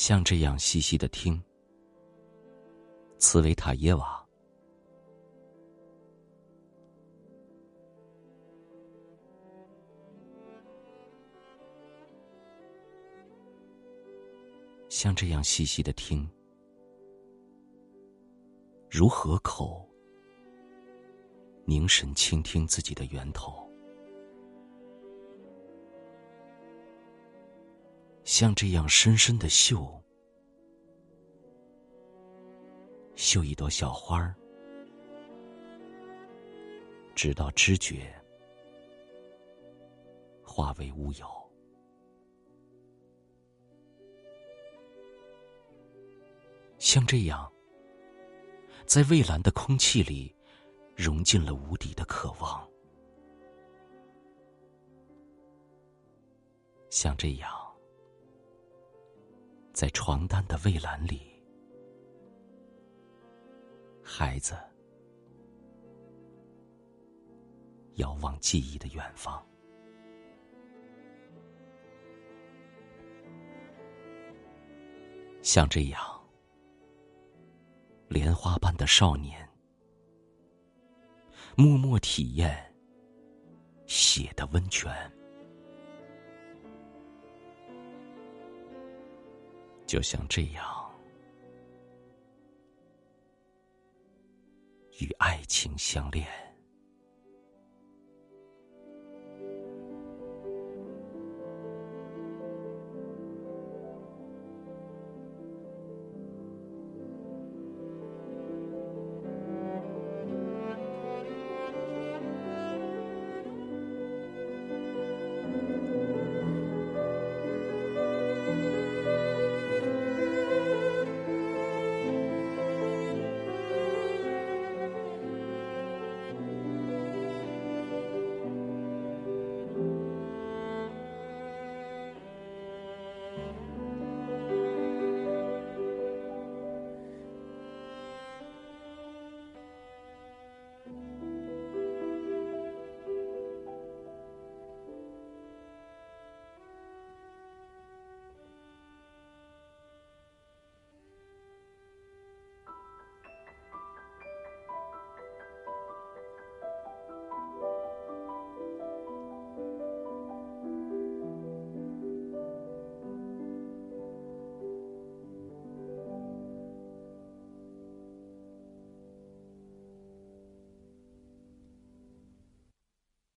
像这样细细的听，茨维塔耶娃。像这样细细的听，如河口凝神倾听自己的源头，像这样深深的绣，绣一朵小花儿，直到知觉化为乌有。像这样，在蔚蓝的空气里，融进了无底的渴望；像这样，在床单的蔚蓝里，孩子遥望记忆的远方；像这样。莲花般的少年，默默体验血的温泉，就像这样，与爱情相恋。